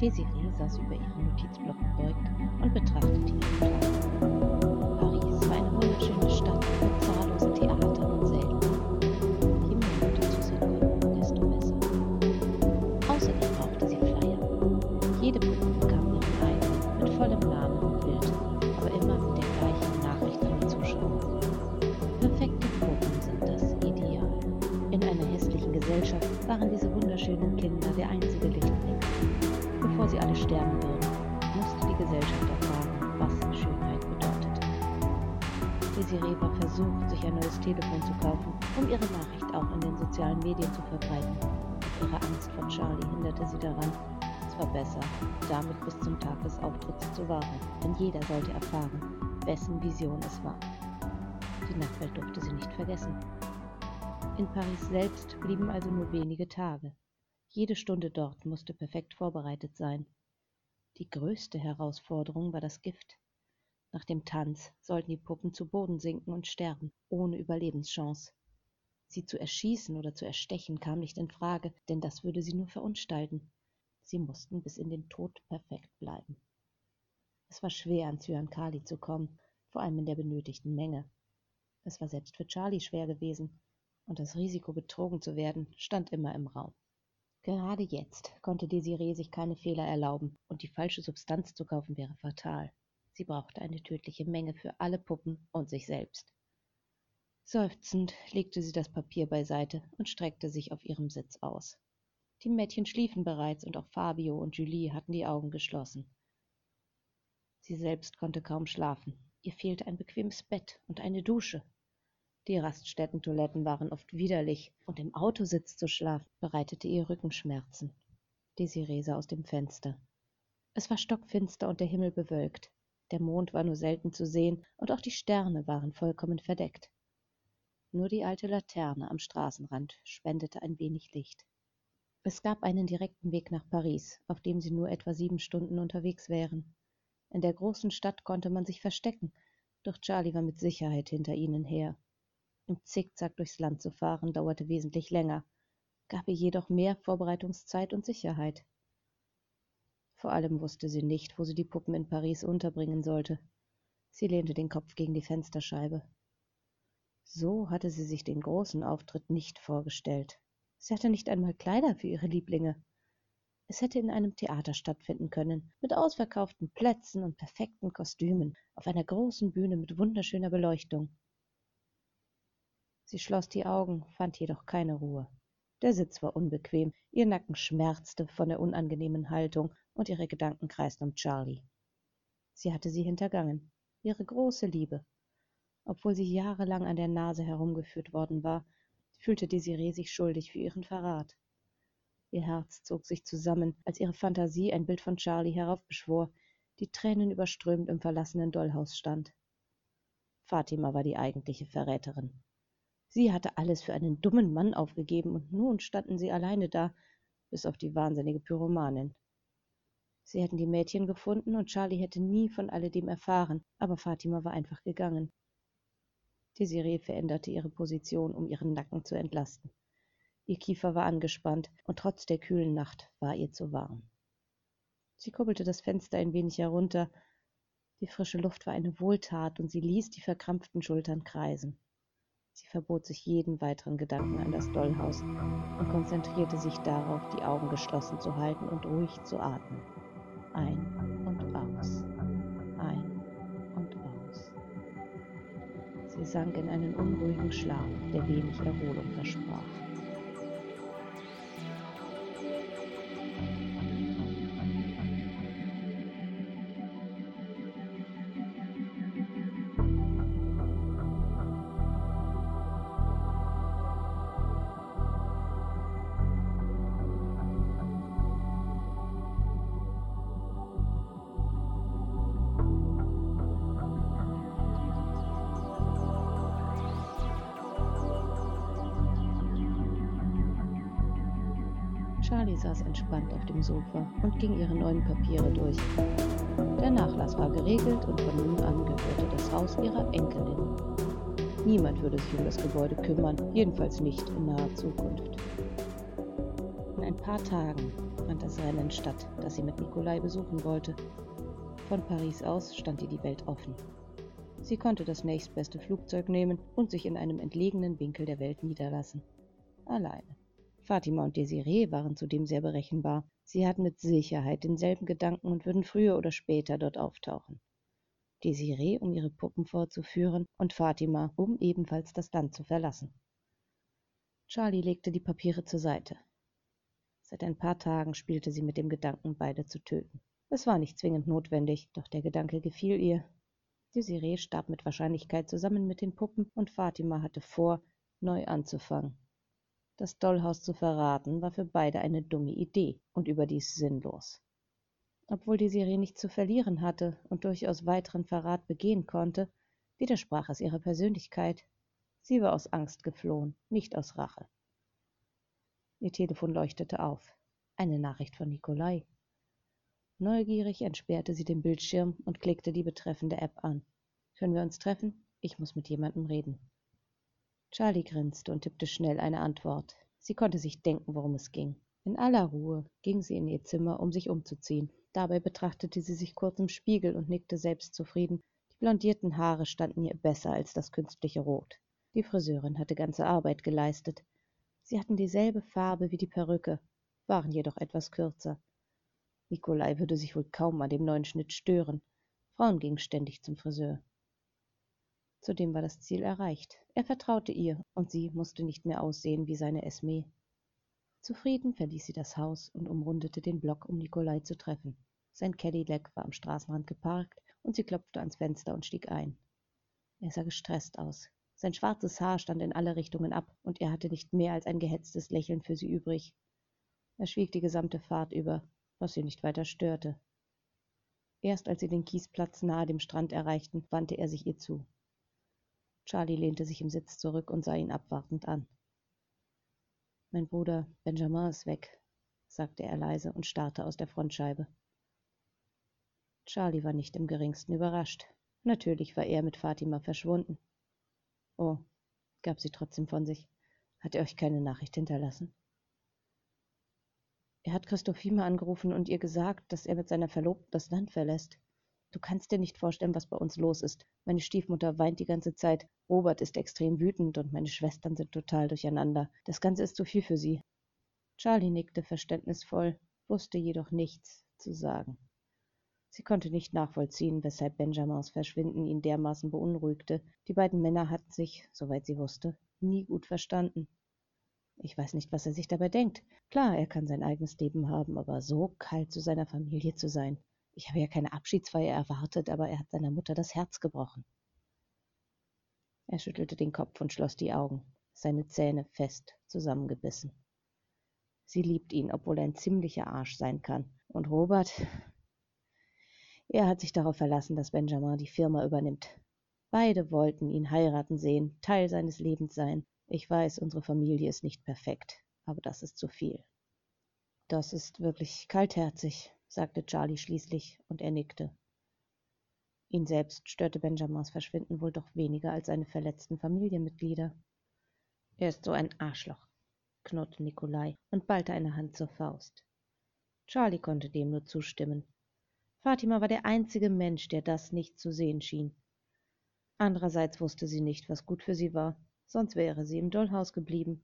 Desiree saß über ihren Notizblock gebeugt und betrachtete ihren Plan. Sie alle sterben würden, musste die Gesellschaft erfahren, was Schönheit bedeutete. Desiree war versucht, sich ein neues Telefon zu kaufen, um ihre Nachricht auch in den sozialen Medien zu verbreiten. Ihre Angst vor Charlie hinderte sie daran. Es war besser, damit bis zum Tag des Auftritts zu warten, denn jeder sollte erfahren, wessen Vision es war. Die Nachwelt durfte sie nicht vergessen. In Paris selbst blieben also nur wenige Tage. Jede Stunde dort musste perfekt vorbereitet sein. Die größte Herausforderung war das Gift. Nach dem Tanz sollten die Puppen zu Boden sinken und sterben, ohne Überlebenschance. Sie zu erschießen oder zu erstechen kam nicht in Frage, denn das würde sie nur verunstalten. Sie mussten bis in den Tod perfekt bleiben. Es war schwer, an Zyankali zu kommen, vor allem in der benötigten Menge. Es war selbst für Charlie schwer gewesen, und das Risiko, betrogen zu werden, stand immer im Raum. Gerade jetzt konnte Desiree sich keine Fehler erlauben, und die falsche Substanz zu kaufen wäre fatal. Sie brauchte eine tödliche Menge für alle Puppen und sich selbst. Seufzend legte sie das Papier beiseite und streckte sich auf ihrem Sitz aus. Die Mädchen schliefen bereits und auch Fabio und Julie hatten die Augen geschlossen. Sie selbst konnte kaum schlafen. Ihr fehlte ein bequemes Bett und eine Dusche. Die Raststättentoiletten waren oft widerlich, und im Autositz zu schlafen bereitete ihr Rückenschmerzen. Desiree sah aus dem Fenster. Es war stockfinster und der Himmel bewölkt. Der Mond war nur selten zu sehen, und auch die Sterne waren vollkommen verdeckt. Nur die alte Laterne am Straßenrand spendete ein wenig Licht. Es gab einen direkten Weg nach Paris, auf dem sie nur etwa sieben Stunden unterwegs wären. In der großen Stadt konnte man sich verstecken, doch Charlie war mit Sicherheit hinter ihnen her. Im Zickzack durchs Land zu fahren dauerte wesentlich länger, gab ihr jedoch mehr Vorbereitungszeit und Sicherheit. Vor allem wusste sie nicht, wo sie die Puppen in Paris unterbringen sollte. Sie lehnte den Kopf gegen die Fensterscheibe. So hatte sie sich den großen Auftritt nicht vorgestellt. Sie hatte nicht einmal Kleider für ihre Lieblinge. Es hätte in einem Theater stattfinden können, mit ausverkauften Plätzen und perfekten Kostümen, auf einer großen Bühne mit wunderschöner Beleuchtung. Sie schloss die Augen, fand jedoch keine Ruhe. Der Sitz war unbequem, ihr Nacken schmerzte von der unangenehmen Haltung und ihre Gedanken kreisten um Charlie. Sie hatte sie hintergangen, ihre große Liebe. Obwohl sie jahrelang an der Nase herumgeführt worden war, fühlte Desiree sich schuldig für ihren Verrat. Ihr Herz zog sich zusammen, als ihre Fantasie ein Bild von Charlie heraufbeschwor, die Tränen überströmt im verlassenen Dollhaus stand. Fatima war die eigentliche Verräterin. Sie hatte alles für einen dummen Mann aufgegeben, und nun standen sie alleine da, bis auf die wahnsinnige Pyromanin. Sie hätten die Mädchen gefunden, und Charlie hätte nie von alledem erfahren, aber Fatima war einfach gegangen. Desiree veränderte ihre Position, um ihren Nacken zu entlasten. Ihr Kiefer war angespannt, und trotz der kühlen Nacht war ihr zu warm. Sie kurbelte das Fenster ein wenig herunter. Die frische Luft war eine Wohltat, und sie ließ die verkrampften Schultern kreisen. Sie verbot sich jeden weiteren Gedanken an das Dollhaus und konzentrierte sich darauf, die Augen geschlossen zu halten und ruhig zu atmen. Ein und aus, ein und aus. Sie sank in einen unruhigen Schlaf, der wenig Erholung versprach. Charlie saß entspannt auf dem Sofa und ging ihre neuen Papiere durch. Der Nachlass war geregelt und von nun an gehörte das Haus ihrer Enkelin. Niemand würde sich um das Gebäude kümmern, jedenfalls nicht in naher Zukunft. ein paar Tagen fand das Rennen statt, das sie mit Nikolai besuchen wollte. Von Paris aus stand ihr die Welt offen. Sie konnte das nächstbeste Flugzeug nehmen und sich in einem entlegenen Winkel der Welt niederlassen. Alleine. Fatima und Desiree waren zudem sehr berechenbar. Sie hatten mit Sicherheit denselben Gedanken und würden früher oder später dort auftauchen. Desiree, um ihre Puppen vorzuführen, und Fatima, um ebenfalls das Land zu verlassen. Charlie legte die Papiere zur Seite. Seit ein paar Tagen spielte sie mit dem Gedanken, beide zu töten. Es war nicht zwingend notwendig, doch der Gedanke gefiel ihr. Desiree starb mit Wahrscheinlichkeit zusammen mit den Puppen und Fatima hatte vor, neu anzufangen. Das Dollhaus zu verraten, war für beide eine dumme Idee und überdies sinnlos. Obwohl die Serie nichts zu verlieren hatte und durchaus weiteren Verrat begehen konnte, widersprach es ihrer Persönlichkeit. Sie war aus Angst geflohen, nicht aus Rache. Ihr Telefon leuchtete auf. Eine Nachricht von Nikolai. Neugierig entsperrte sie den Bildschirm und klickte die betreffende App an. Können wir uns treffen? Ich muss mit jemandem reden. Charlie grinste und tippte schnell eine Antwort. Sie konnte sich denken, worum es ging. In aller Ruhe ging sie in ihr Zimmer, um sich umzuziehen. Dabei betrachtete sie sich kurz im Spiegel und nickte selbstzufrieden. Die blondierten Haare standen ihr besser als das künstliche Rot. Die Friseurin hatte ganze Arbeit geleistet. Sie hatten dieselbe Farbe wie die Perücke, waren jedoch etwas kürzer. Nikolai würde sich wohl kaum an dem neuen Schnitt stören. Frauen gingen ständig zum Friseur. Zudem war das Ziel erreicht. Er vertraute ihr, und sie musste nicht mehr aussehen wie seine Esme. Zufrieden verließ sie das Haus und umrundete den Block, um Nikolai zu treffen. Sein Cadillac war am Straßenrand geparkt, und sie klopfte ans Fenster und stieg ein. Er sah gestresst aus. Sein schwarzes Haar stand in alle Richtungen ab, und er hatte nicht mehr als ein gehetztes Lächeln für sie übrig. Er schwieg die gesamte Fahrt über, was sie nicht weiter störte. Erst als sie den Kiesplatz nahe dem Strand erreichten, wandte er sich ihr zu. Charlie lehnte sich im Sitz zurück und sah ihn abwartend an. Mein Bruder Benjamin ist weg, sagte er leise und starrte aus der Frontscheibe. Charlie war nicht im geringsten überrascht. Natürlich war er mit Fatima verschwunden. Oh, gab sie trotzdem von sich. Hat er euch keine Nachricht hinterlassen? Er hat Christophime angerufen und ihr gesagt, dass er mit seiner Verlobten das Land verlässt. Du kannst dir nicht vorstellen, was bei uns los ist. Meine Stiefmutter weint die ganze Zeit. Robert ist extrem wütend und meine Schwestern sind total durcheinander. Das Ganze ist zu viel für sie. Charlie nickte verständnisvoll, wusste jedoch nichts zu sagen. Sie konnte nicht nachvollziehen, weshalb Benjamins Verschwinden ihn dermaßen beunruhigte. Die beiden Männer hatten sich, soweit sie wusste, nie gut verstanden. Ich weiß nicht, was er sich dabei denkt. Klar, er kann sein eigenes Leben haben, aber so kalt zu seiner Familie zu sein. Ich habe ja keine Abschiedsfeier erwartet, aber er hat seiner Mutter das Herz gebrochen. Er schüttelte den Kopf und schloss die Augen, seine Zähne fest zusammengebissen. Sie liebt ihn, obwohl er ein ziemlicher Arsch sein kann. Und Robert, er hat sich darauf verlassen, dass Benjamin die Firma übernimmt. Beide wollten ihn heiraten sehen, Teil seines Lebens sein. Ich weiß, unsere Familie ist nicht perfekt, aber das ist zu viel. Das ist wirklich kaltherzig, sagte Charlie schließlich, und er nickte. Ihn selbst störte Benjamins Verschwinden wohl doch weniger als seine verletzten Familienmitglieder. Er ist so ein Arschloch, knurrte Nikolai und ballte eine Hand zur Faust. Charlie konnte dem nur zustimmen. Fatima war der einzige Mensch, der das nicht zu sehen schien. Andererseits wusste sie nicht, was gut für sie war, sonst wäre sie im Dollhaus geblieben.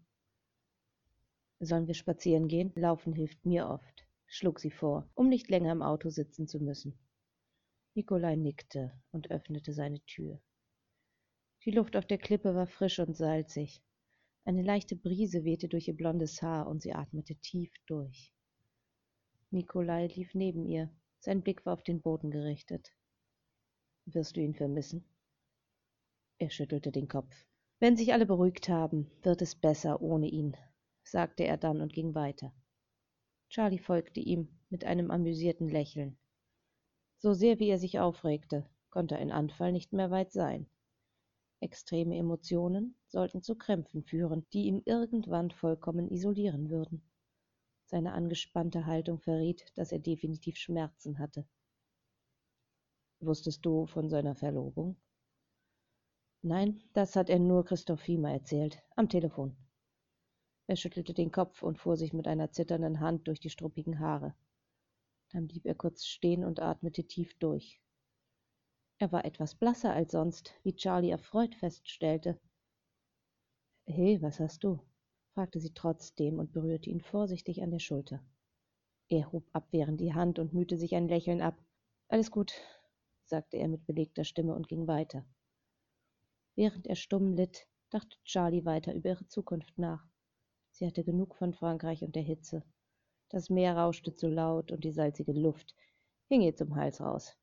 Sollen wir spazieren gehen? Laufen hilft mir oft schlug sie vor, um nicht länger im Auto sitzen zu müssen. Nikolai nickte und öffnete seine Tür. Die Luft auf der Klippe war frisch und salzig. Eine leichte Brise wehte durch ihr blondes Haar und sie atmete tief durch. Nikolai lief neben ihr. Sein Blick war auf den Boden gerichtet. Wirst du ihn vermissen? Er schüttelte den Kopf. Wenn sich alle beruhigt haben, wird es besser ohne ihn, sagte er dann und ging weiter. Charlie folgte ihm mit einem amüsierten Lächeln. So sehr wie er sich aufregte, konnte ein Anfall nicht mehr weit sein. Extreme Emotionen sollten zu Krämpfen führen, die ihn irgendwann vollkommen isolieren würden. Seine angespannte Haltung verriet, dass er definitiv Schmerzen hatte. Wusstest du von seiner Verlobung? Nein, das hat er nur Christophima erzählt, am Telefon. Er schüttelte den Kopf und fuhr sich mit einer zitternden Hand durch die struppigen Haare. Dann blieb er kurz stehen und atmete tief durch. Er war etwas blasser als sonst, wie Charlie erfreut feststellte. Hey, was hast du? fragte sie trotzdem und berührte ihn vorsichtig an der Schulter. Er hob abwehrend die Hand und mühte sich ein Lächeln ab. Alles gut, sagte er mit belegter Stimme und ging weiter. Während er stumm litt, dachte Charlie weiter über ihre Zukunft nach. Sie hatte genug von Frankreich und der Hitze. Das Meer rauschte zu laut und die salzige Luft hing ihr zum Hals raus.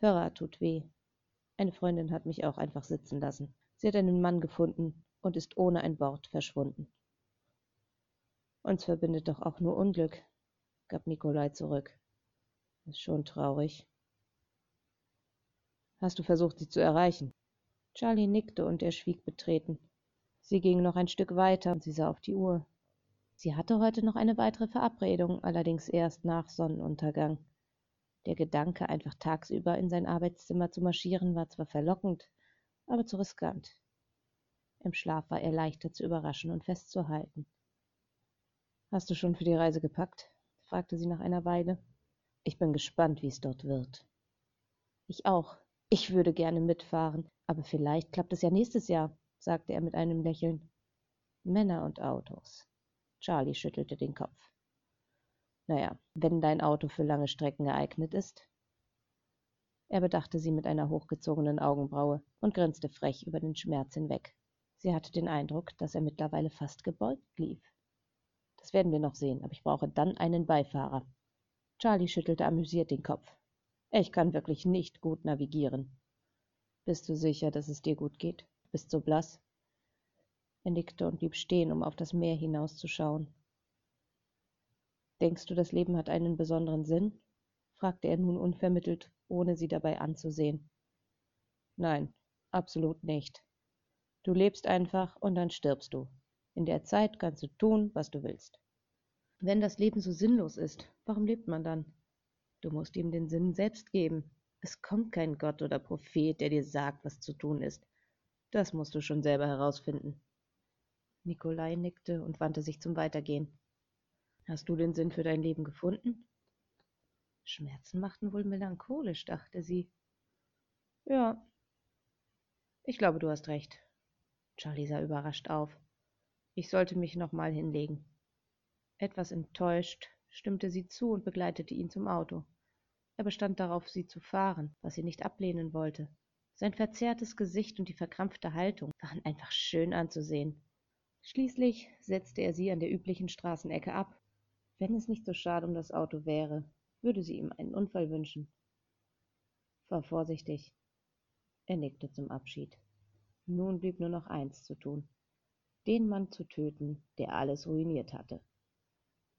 Hörrer tut weh. Eine Freundin hat mich auch einfach sitzen lassen. Sie hat einen Mann gefunden und ist ohne ein Wort verschwunden. Uns verbindet doch auch nur Unglück, gab Nikolai zurück. Ist schon traurig. Hast du versucht, sie zu erreichen? Charlie nickte und er schwieg betreten. Sie ging noch ein Stück weiter und sie sah auf die Uhr. Sie hatte heute noch eine weitere Verabredung, allerdings erst nach Sonnenuntergang. Der Gedanke, einfach tagsüber in sein Arbeitszimmer zu marschieren, war zwar verlockend, aber zu riskant. Im Schlaf war er leichter zu überraschen und festzuhalten. Hast du schon für die Reise gepackt? fragte sie nach einer Weile. Ich bin gespannt, wie es dort wird. Ich auch. Ich würde gerne mitfahren, aber vielleicht klappt es ja nächstes Jahr, sagte er mit einem Lächeln. Männer und Autos. Charlie schüttelte den Kopf. Naja, wenn dein Auto für lange Strecken geeignet ist. Er bedachte sie mit einer hochgezogenen Augenbraue und grinste frech über den Schmerz hinweg. Sie hatte den Eindruck, dass er mittlerweile fast gebeugt lief. Das werden wir noch sehen, aber ich brauche dann einen Beifahrer. Charlie schüttelte amüsiert den Kopf. Ich kann wirklich nicht gut navigieren. Bist du sicher, dass es dir gut geht? Bist so blass? Er nickte und blieb stehen, um auf das Meer hinauszuschauen. Denkst du, das Leben hat einen besonderen Sinn? fragte er nun unvermittelt, ohne sie dabei anzusehen. Nein, absolut nicht. Du lebst einfach und dann stirbst du. In der Zeit kannst du tun, was du willst. Wenn das Leben so sinnlos ist, warum lebt man dann? Du musst ihm den Sinn selbst geben. Es kommt kein Gott oder Prophet, der dir sagt, was zu tun ist. Das musst du schon selber herausfinden. Nikolai nickte und wandte sich zum Weitergehen. Hast du den Sinn für dein Leben gefunden? Schmerzen machten wohl melancholisch, dachte sie. Ja, ich glaube, du hast recht. Charlie sah überrascht auf. Ich sollte mich noch mal hinlegen. Etwas enttäuscht stimmte sie zu und begleitete ihn zum Auto. Er bestand darauf, sie zu fahren, was sie nicht ablehnen wollte. Sein verzerrtes Gesicht und die verkrampfte Haltung waren einfach schön anzusehen. Schließlich setzte er sie an der üblichen Straßenecke ab. Wenn es nicht so schade um das Auto wäre, würde sie ihm einen Unfall wünschen. Fahr vorsichtig. Er nickte zum Abschied. Nun blieb nur noch eins zu tun. Den Mann zu töten, der alles ruiniert hatte.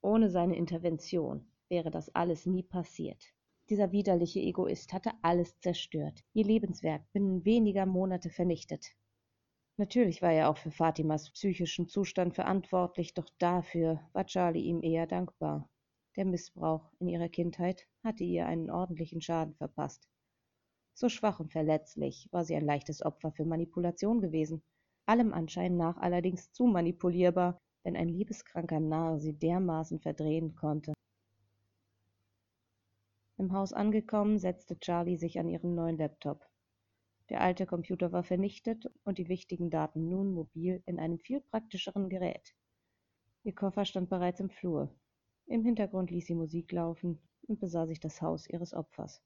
Ohne seine Intervention wäre das alles nie passiert. Dieser widerliche Egoist hatte alles zerstört, ihr Lebenswerk binnen weniger Monate vernichtet. Natürlich war er auch für Fatimas psychischen Zustand verantwortlich, doch dafür war Charlie ihm eher dankbar. Der Missbrauch in ihrer Kindheit hatte ihr einen ordentlichen Schaden verpasst. So schwach und verletzlich war sie ein leichtes Opfer für Manipulation gewesen, allem Anschein nach allerdings zu manipulierbar, wenn ein liebeskranker Narr sie dermaßen verdrehen konnte. Im Haus angekommen, setzte Charlie sich an ihren neuen Laptop. Der alte Computer war vernichtet und die wichtigen Daten nun mobil in einem viel praktischeren Gerät. Ihr Koffer stand bereits im Flur. Im Hintergrund ließ sie Musik laufen und besah sich das Haus ihres Opfers.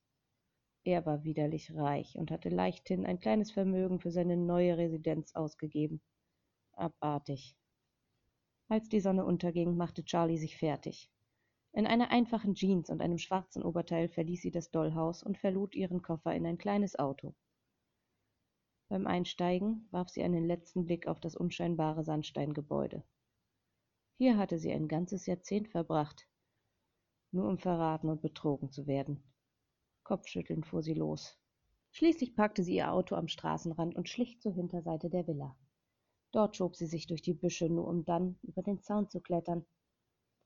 Er war widerlich reich und hatte leichthin ein kleines Vermögen für seine neue Residenz ausgegeben. Abartig. Als die Sonne unterging, machte Charlie sich fertig. In einer einfachen Jeans und einem schwarzen Oberteil verließ sie das Dollhaus und verlud ihren Koffer in ein kleines Auto. Beim Einsteigen warf sie einen letzten Blick auf das unscheinbare Sandsteingebäude. Hier hatte sie ein ganzes Jahrzehnt verbracht, nur um verraten und betrogen zu werden. Kopfschüttelnd fuhr sie los. Schließlich parkte sie ihr Auto am Straßenrand und schlich zur Hinterseite der Villa. Dort schob sie sich durch die Büsche, nur um dann über den Zaun zu klettern.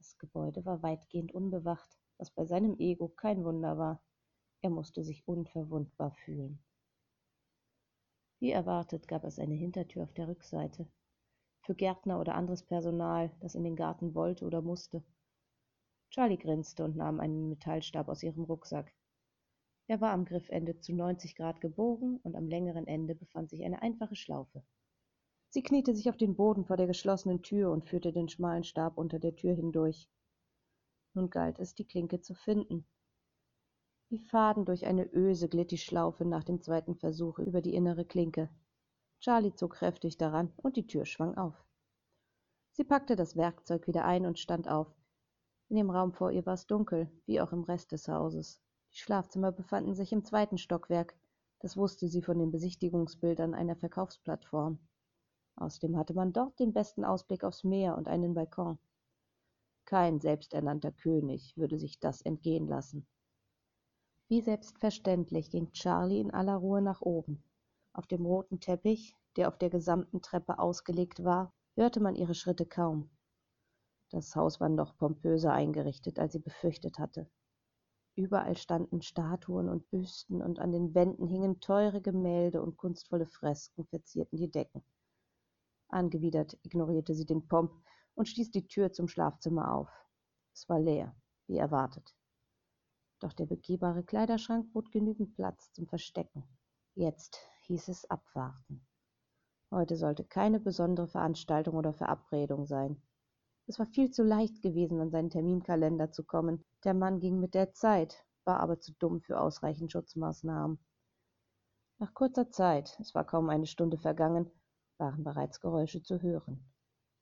Das Gebäude war weitgehend unbewacht, was bei seinem Ego kein Wunder war. Er musste sich unverwundbar fühlen. Wie erwartet gab es eine Hintertür auf der Rückseite. für Gärtner oder anderes Personal, das in den Garten wollte oder musste. Charlie grinste und nahm einen Metallstab aus ihrem Rucksack. Er war am Griffende zu 90 Grad gebogen und am längeren Ende befand sich eine einfache Schlaufe. Sie kniete sich auf den Boden vor der geschlossenen Tür und führte den schmalen Stab unter der Tür hindurch. Nun galt es, die Klinke zu finden. Wie Faden durch eine Öse glitt die Schlaufe nach dem zweiten Versuch über die innere Klinke. Charlie zog kräftig daran und die Tür schwang auf. Sie packte das Werkzeug wieder ein und stand auf. In dem Raum vor ihr war es dunkel, wie auch im Rest des Hauses. Die Schlafzimmer befanden sich im zweiten Stockwerk. Das wusste sie von den Besichtigungsbildern einer Verkaufsplattform. Außerdem hatte man dort den besten Ausblick aufs Meer und einen Balkon. Kein selbsternannter König würde sich das entgehen lassen. Wie selbstverständlich ging Charlie in aller Ruhe nach oben. Auf dem roten Teppich, der auf der gesamten Treppe ausgelegt war, hörte man ihre Schritte kaum. Das Haus war noch pompöser eingerichtet, als sie befürchtet hatte. Überall standen Statuen und Büsten und an den Wänden hingen teure Gemälde und kunstvolle Fresken verzierten die Decken. Angewidert ignorierte sie den Pomp und stieß die Tür zum Schlafzimmer auf. Es war leer, wie erwartet. Doch der begehbare Kleiderschrank bot genügend Platz zum Verstecken. Jetzt hieß es abwarten. Heute sollte keine besondere Veranstaltung oder Verabredung sein. Es war viel zu leicht gewesen, an seinen Terminkalender zu kommen. Der Mann ging mit der Zeit, war aber zu dumm für ausreichend Schutzmaßnahmen. Nach kurzer Zeit, es war kaum eine Stunde vergangen, waren bereits Geräusche zu hören.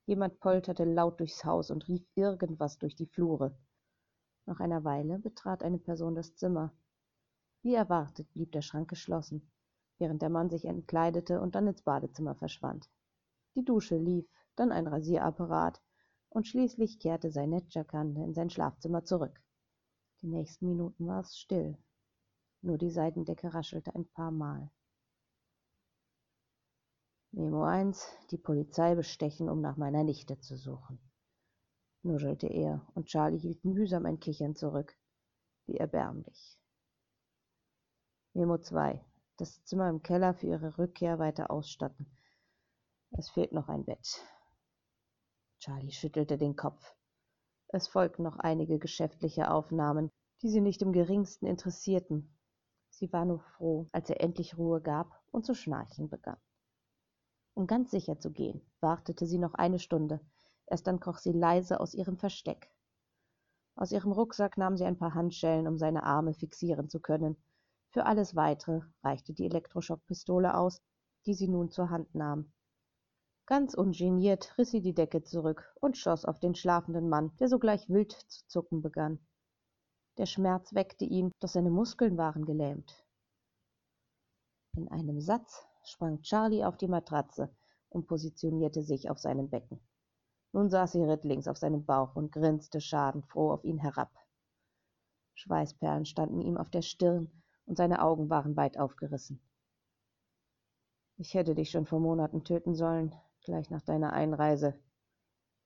Jemand polterte laut durchs Haus und rief irgendwas durch die Flure. Nach einer Weile betrat eine Person das Zimmer. Wie erwartet blieb der Schrank geschlossen, während der Mann sich entkleidete und dann ins Badezimmer verschwand. Die Dusche lief, dann ein Rasierapparat, und schließlich kehrte sein Netschakante in sein Schlafzimmer zurück. Die nächsten Minuten war es still. Nur die Seitendecke raschelte ein paar Mal. Memo 1, die Polizei bestechen, um nach meiner Nichte zu suchen, nuschelte er, und Charlie hielt mühsam ein Kichern zurück. Wie erbärmlich. Memo 2, das Zimmer im Keller für ihre Rückkehr weiter ausstatten. Es fehlt noch ein Bett. Charlie schüttelte den Kopf. Es folgten noch einige geschäftliche Aufnahmen, die sie nicht im geringsten interessierten. Sie war nur froh, als er endlich Ruhe gab und zu schnarchen begann. Um ganz sicher zu gehen, wartete sie noch eine Stunde, erst dann kroch sie leise aus ihrem Versteck. Aus ihrem Rucksack nahm sie ein paar Handschellen, um seine Arme fixieren zu können. Für alles Weitere reichte die Elektroschockpistole aus, die sie nun zur Hand nahm. Ganz ungeniert riß sie die Decke zurück und schoss auf den schlafenden Mann, der sogleich wild zu zucken begann. Der Schmerz weckte ihn, doch seine Muskeln waren gelähmt. In einem Satz sprang Charlie auf die Matratze und positionierte sich auf seinem Becken. Nun saß sie rittlings auf seinem Bauch und grinste schadenfroh auf ihn herab. Schweißperlen standen ihm auf der Stirn und seine Augen waren weit aufgerissen. Ich hätte dich schon vor Monaten töten sollen, gleich nach deiner Einreise,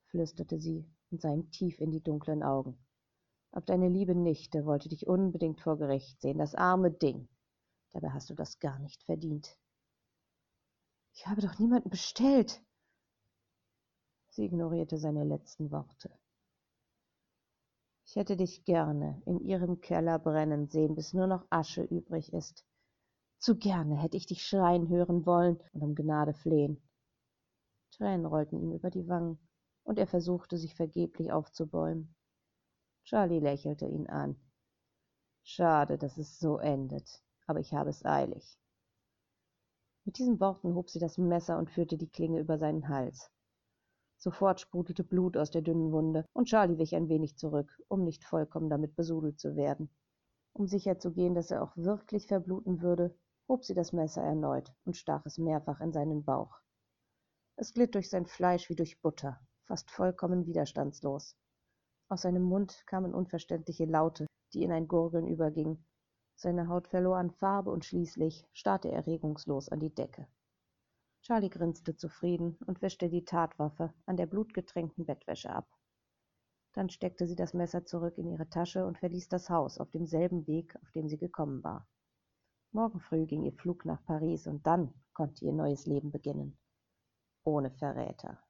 flüsterte sie und sah ihm tief in die dunklen Augen. Aber deine liebe Nichte wollte dich unbedingt vor Gericht sehen, das arme Ding. Dabei hast du das gar nicht verdient. Ich habe doch niemanden bestellt. Sie ignorierte seine letzten Worte. Ich hätte dich gerne in ihrem Keller brennen sehen, bis nur noch Asche übrig ist. Zu gerne hätte ich dich schreien hören wollen und um Gnade flehen. Tränen rollten ihm über die Wangen, und er versuchte, sich vergeblich aufzubäumen. Charlie lächelte ihn an. Schade, dass es so endet, aber ich habe es eilig. Mit diesen Worten hob sie das Messer und führte die Klinge über seinen Hals. Sofort sprudelte Blut aus der dünnen Wunde, und Charlie wich ein wenig zurück, um nicht vollkommen damit besudelt zu werden. Um sicher zu gehen, dass er auch wirklich verbluten würde, hob sie das Messer erneut und stach es mehrfach in seinen Bauch. Es glitt durch sein Fleisch wie durch Butter, fast vollkommen widerstandslos. Aus seinem Mund kamen unverständliche Laute, die in ein Gurgeln übergingen, seine Haut verlor an Farbe und schließlich starrte er regungslos an die Decke. Charlie grinste zufrieden und wischte die Tatwaffe an der blutgetränkten Bettwäsche ab. Dann steckte sie das Messer zurück in ihre Tasche und verließ das Haus auf demselben Weg, auf dem sie gekommen war. Morgen früh ging ihr Flug nach Paris und dann konnte ihr neues Leben beginnen. Ohne Verräter.